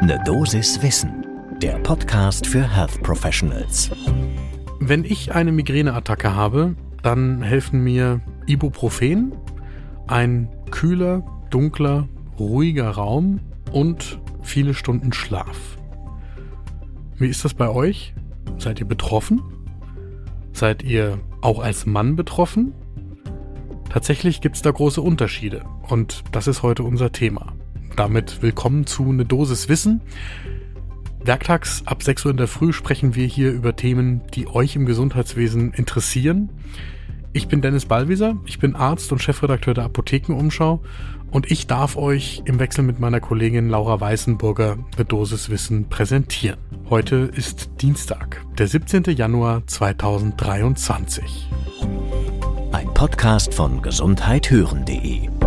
Ne Dosis Wissen, der Podcast für Health Professionals. Wenn ich eine Migräneattacke habe, dann helfen mir Ibuprofen, ein kühler, dunkler, ruhiger Raum und viele Stunden Schlaf. Wie ist das bei euch? Seid ihr betroffen? Seid ihr auch als Mann betroffen? Tatsächlich gibt es da große Unterschiede und das ist heute unser Thema. Damit willkommen zu Ne Dosis Wissen. Werktags ab 6 Uhr in der Früh sprechen wir hier über Themen, die euch im Gesundheitswesen interessieren. Ich bin Dennis Ballwieser, ich bin Arzt und Chefredakteur der Apothekenumschau und ich darf euch im Wechsel mit meiner Kollegin Laura Weißenburger eine Dosis Wissen präsentieren. Heute ist Dienstag, der 17. Januar 2023. Ein Podcast von gesundheithören.de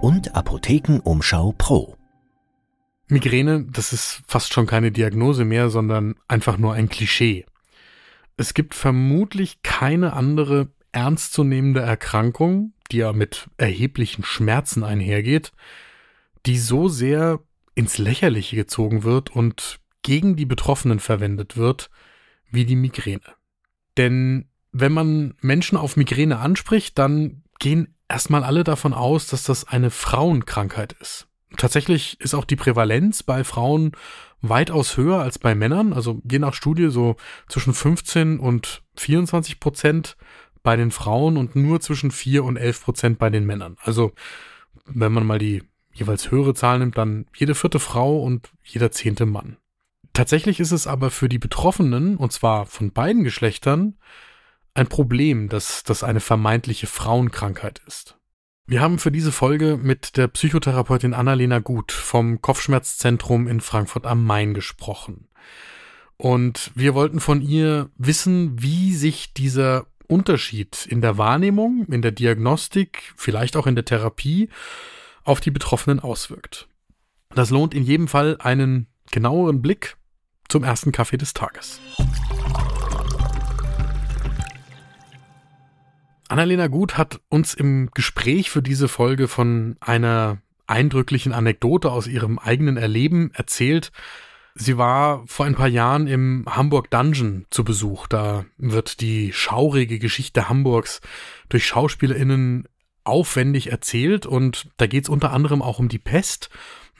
und Apothekenumschau Pro. Migräne, das ist fast schon keine Diagnose mehr, sondern einfach nur ein Klischee. Es gibt vermutlich keine andere ernstzunehmende Erkrankung, die ja mit erheblichen Schmerzen einhergeht, die so sehr ins Lächerliche gezogen wird und gegen die Betroffenen verwendet wird, wie die Migräne. Denn wenn man Menschen auf Migräne anspricht, dann gehen erstmal alle davon aus, dass das eine Frauenkrankheit ist. Tatsächlich ist auch die Prävalenz bei Frauen weitaus höher als bei Männern, also je nach Studie so zwischen 15 und 24 Prozent bei den Frauen und nur zwischen 4 und 11 Prozent bei den Männern. Also wenn man mal die jeweils höhere Zahl nimmt, dann jede vierte Frau und jeder zehnte Mann. Tatsächlich ist es aber für die Betroffenen, und zwar von beiden Geschlechtern, ein Problem, dass das eine vermeintliche Frauenkrankheit ist. Wir haben für diese Folge mit der Psychotherapeutin Annalena Gut vom Kopfschmerzzentrum in Frankfurt am Main gesprochen. Und wir wollten von ihr wissen, wie sich dieser Unterschied in der Wahrnehmung, in der Diagnostik, vielleicht auch in der Therapie auf die Betroffenen auswirkt. Das lohnt in jedem Fall einen genaueren Blick zum ersten Kaffee des Tages. Annalena Gut hat uns im Gespräch für diese Folge von einer eindrücklichen Anekdote aus ihrem eigenen Erleben erzählt. Sie war vor ein paar Jahren im Hamburg Dungeon zu Besuch. Da wird die schaurige Geschichte Hamburgs durch SchauspielerInnen aufwendig erzählt und da geht es unter anderem auch um die Pest.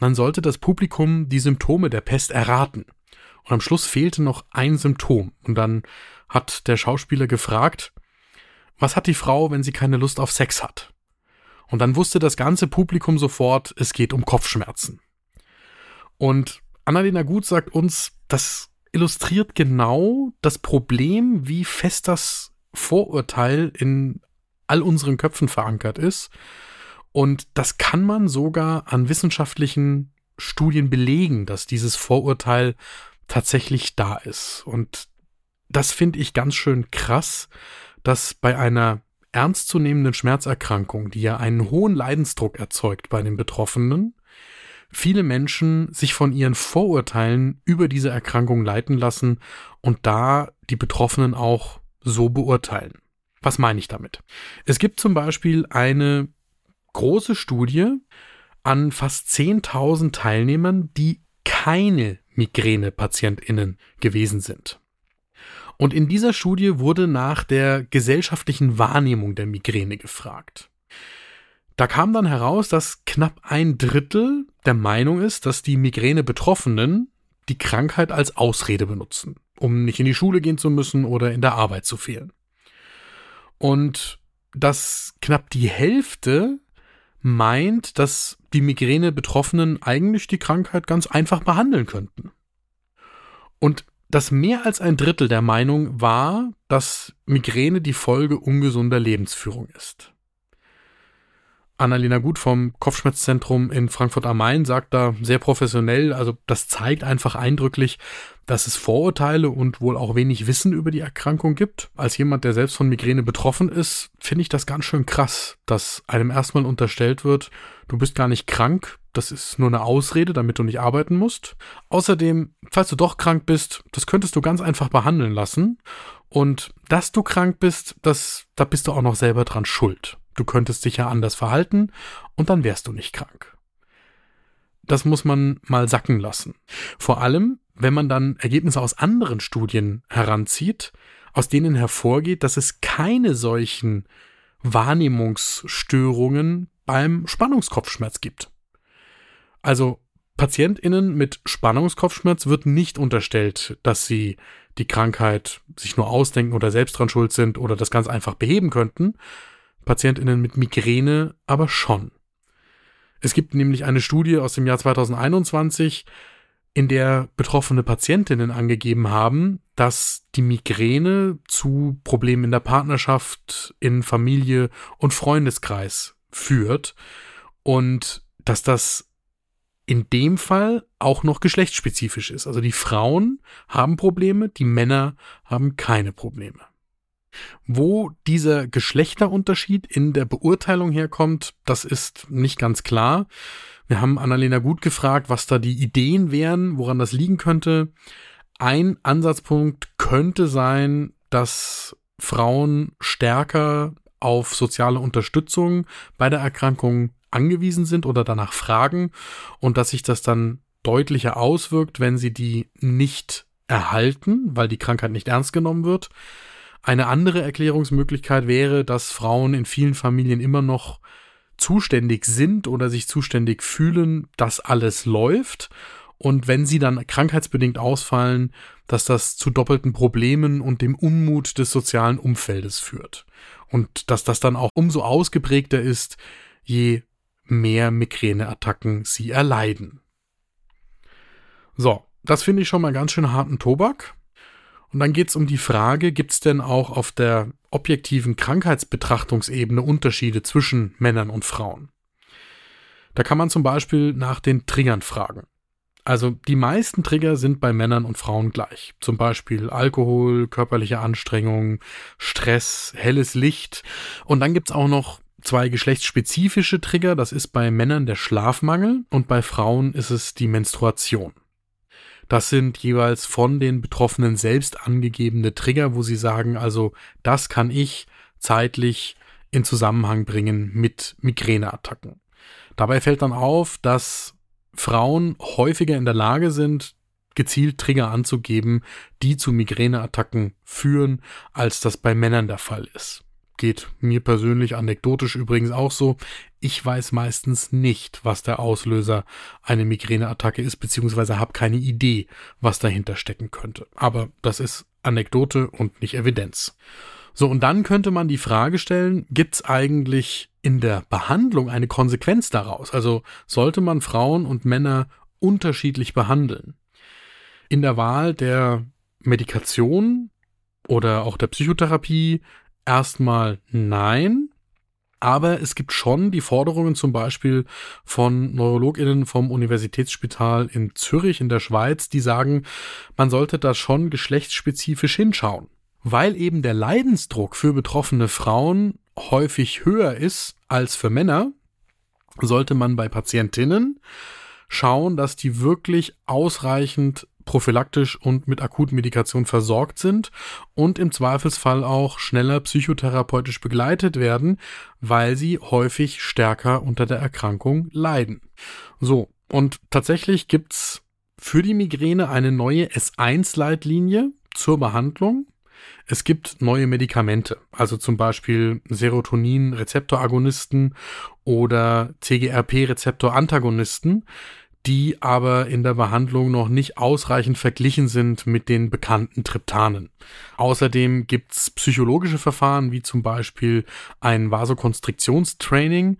dann sollte das Publikum die Symptome der Pest erraten. Und am Schluss fehlte noch ein Symptom. Und dann hat der Schauspieler gefragt, was hat die Frau, wenn sie keine Lust auf Sex hat? Und dann wusste das ganze Publikum sofort, es geht um Kopfschmerzen. Und Annalena Gut sagt uns, das illustriert genau das Problem, wie fest das Vorurteil in all unseren Köpfen verankert ist. Und das kann man sogar an wissenschaftlichen Studien belegen, dass dieses Vorurteil tatsächlich da ist. Und das finde ich ganz schön krass, dass bei einer ernstzunehmenden Schmerzerkrankung, die ja einen hohen Leidensdruck erzeugt bei den Betroffenen, viele Menschen sich von ihren Vorurteilen über diese Erkrankung leiten lassen und da die Betroffenen auch so beurteilen. Was meine ich damit? Es gibt zum Beispiel eine große Studie an fast 10.000 Teilnehmern, die keine Migräne-PatientInnen gewesen sind. Und in dieser Studie wurde nach der gesellschaftlichen Wahrnehmung der Migräne gefragt. Da kam dann heraus, dass knapp ein Drittel der Meinung ist, dass die Migräne-Betroffenen die Krankheit als Ausrede benutzen, um nicht in die Schule gehen zu müssen oder in der Arbeit zu fehlen. Und dass knapp die Hälfte meint, dass die Migräne-Betroffenen eigentlich die Krankheit ganz einfach behandeln könnten. Und dass mehr als ein Drittel der Meinung war, dass Migräne die Folge ungesunder Lebensführung ist. Annalena Gut vom Kopfschmerzzentrum in Frankfurt am Main sagt da sehr professionell, also das zeigt einfach eindrücklich, dass es Vorurteile und wohl auch wenig Wissen über die Erkrankung gibt. Als jemand, der selbst von Migräne betroffen ist, finde ich das ganz schön krass, dass einem erstmal unterstellt wird, du bist gar nicht krank, das ist nur eine Ausrede, damit du nicht arbeiten musst. Außerdem, falls du doch krank bist, das könntest du ganz einfach behandeln lassen. Und dass du krank bist, das, da bist du auch noch selber dran schuld. Du könntest dich ja anders verhalten und dann wärst du nicht krank. das muss man mal sacken lassen. Vor allem, wenn man dann Ergebnisse aus anderen Studien heranzieht, aus denen hervorgeht, dass es keine solchen Wahrnehmungsstörungen beim Spannungskopfschmerz gibt. Also PatientInnen mit Spannungskopfschmerz wird nicht unterstellt, dass sie die Krankheit sich nur ausdenken oder selbst dran schuld sind oder das ganz einfach beheben könnten. PatientInnen mit Migräne aber schon. Es gibt nämlich eine Studie aus dem Jahr 2021, in der betroffene Patientinnen angegeben haben, dass die Migräne zu Problemen in der Partnerschaft, in Familie und Freundeskreis führt und dass das in dem Fall auch noch geschlechtsspezifisch ist. Also die Frauen haben Probleme, die Männer haben keine Probleme. Wo dieser Geschlechterunterschied in der Beurteilung herkommt, das ist nicht ganz klar. Wir haben Annalena gut gefragt, was da die Ideen wären, woran das liegen könnte. Ein Ansatzpunkt könnte sein, dass Frauen stärker auf soziale Unterstützung bei der Erkrankung angewiesen sind oder danach fragen und dass sich das dann deutlicher auswirkt, wenn sie die nicht erhalten, weil die Krankheit nicht ernst genommen wird. Eine andere Erklärungsmöglichkeit wäre, dass Frauen in vielen Familien immer noch zuständig sind oder sich zuständig fühlen, dass alles läuft. Und wenn sie dann krankheitsbedingt ausfallen, dass das zu doppelten Problemen und dem Unmut des sozialen Umfeldes führt. Und dass das dann auch umso ausgeprägter ist, je mehr Migräneattacken sie erleiden. So, das finde ich schon mal ganz schön harten Tobak. Und dann geht es um die Frage, gibt es denn auch auf der objektiven Krankheitsbetrachtungsebene Unterschiede zwischen Männern und Frauen? Da kann man zum Beispiel nach den Triggern fragen. Also die meisten Trigger sind bei Männern und Frauen gleich. Zum Beispiel Alkohol, körperliche Anstrengung, Stress, helles Licht. Und dann gibt es auch noch zwei geschlechtsspezifische Trigger. Das ist bei Männern der Schlafmangel und bei Frauen ist es die Menstruation. Das sind jeweils von den Betroffenen selbst angegebene Trigger, wo sie sagen, also das kann ich zeitlich in Zusammenhang bringen mit Migräneattacken. Dabei fällt dann auf, dass Frauen häufiger in der Lage sind, gezielt Trigger anzugeben, die zu Migräneattacken führen, als das bei Männern der Fall ist geht mir persönlich anekdotisch übrigens auch so. Ich weiß meistens nicht, was der Auslöser einer Migräneattacke ist, beziehungsweise habe keine Idee, was dahinter stecken könnte. Aber das ist Anekdote und nicht Evidenz. So, und dann könnte man die Frage stellen, gibt es eigentlich in der Behandlung eine Konsequenz daraus? Also sollte man Frauen und Männer unterschiedlich behandeln? In der Wahl der Medikation oder auch der Psychotherapie erstmal nein. Aber es gibt schon die Forderungen zum Beispiel von NeurologInnen vom Universitätsspital in Zürich in der Schweiz, die sagen, man sollte da schon geschlechtsspezifisch hinschauen. Weil eben der Leidensdruck für betroffene Frauen häufig höher ist als für Männer, sollte man bei Patientinnen schauen, dass die wirklich ausreichend prophylaktisch und mit Akutmedikation versorgt sind und im Zweifelsfall auch schneller psychotherapeutisch begleitet werden, weil sie häufig stärker unter der Erkrankung leiden. So, und tatsächlich gibt's für die Migräne eine neue S1-Leitlinie zur Behandlung. Es gibt neue Medikamente, also zum Beispiel Serotonin-Rezeptoragonisten oder CGRP-Rezeptor-Antagonisten, die aber in der Behandlung noch nicht ausreichend verglichen sind mit den bekannten Triptanen. Außerdem gibt's psychologische Verfahren wie zum Beispiel ein Vasokonstriktionstraining,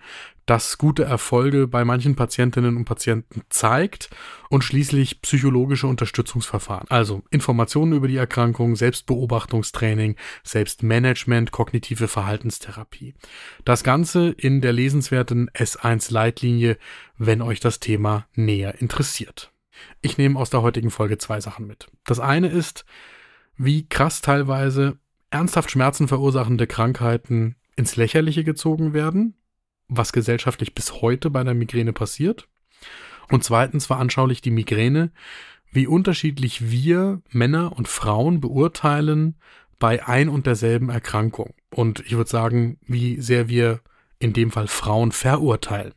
das gute Erfolge bei manchen Patientinnen und Patienten zeigt und schließlich psychologische Unterstützungsverfahren, also Informationen über die Erkrankung, Selbstbeobachtungstraining, Selbstmanagement, kognitive Verhaltenstherapie. Das Ganze in der lesenswerten S1 Leitlinie, wenn euch das Thema näher interessiert. Ich nehme aus der heutigen Folge zwei Sachen mit. Das eine ist, wie krass teilweise ernsthaft Schmerzen verursachende Krankheiten ins Lächerliche gezogen werden, was gesellschaftlich bis heute bei der Migräne passiert. Und zweitens veranschaulicht die Migräne, wie unterschiedlich wir Männer und Frauen beurteilen bei ein und derselben Erkrankung. Und ich würde sagen, wie sehr wir in dem Fall Frauen verurteilen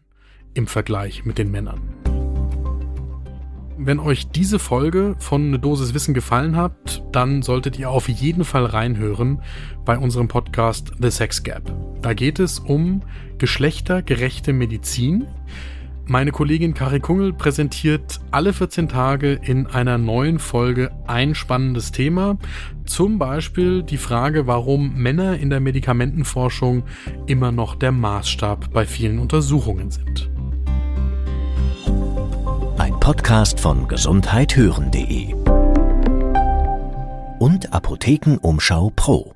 im Vergleich mit den Männern. Wenn euch diese Folge von Eine Dosis Wissen gefallen hat, dann solltet ihr auf jeden Fall reinhören bei unserem Podcast The Sex Gap. Da geht es um geschlechtergerechte Medizin. Meine Kollegin Kari Kungel präsentiert alle 14 Tage in einer neuen Folge ein spannendes Thema. Zum Beispiel die Frage, warum Männer in der Medikamentenforschung immer noch der Maßstab bei vielen Untersuchungen sind. Podcast von gesundheithören.de und Apothekenumschau Pro.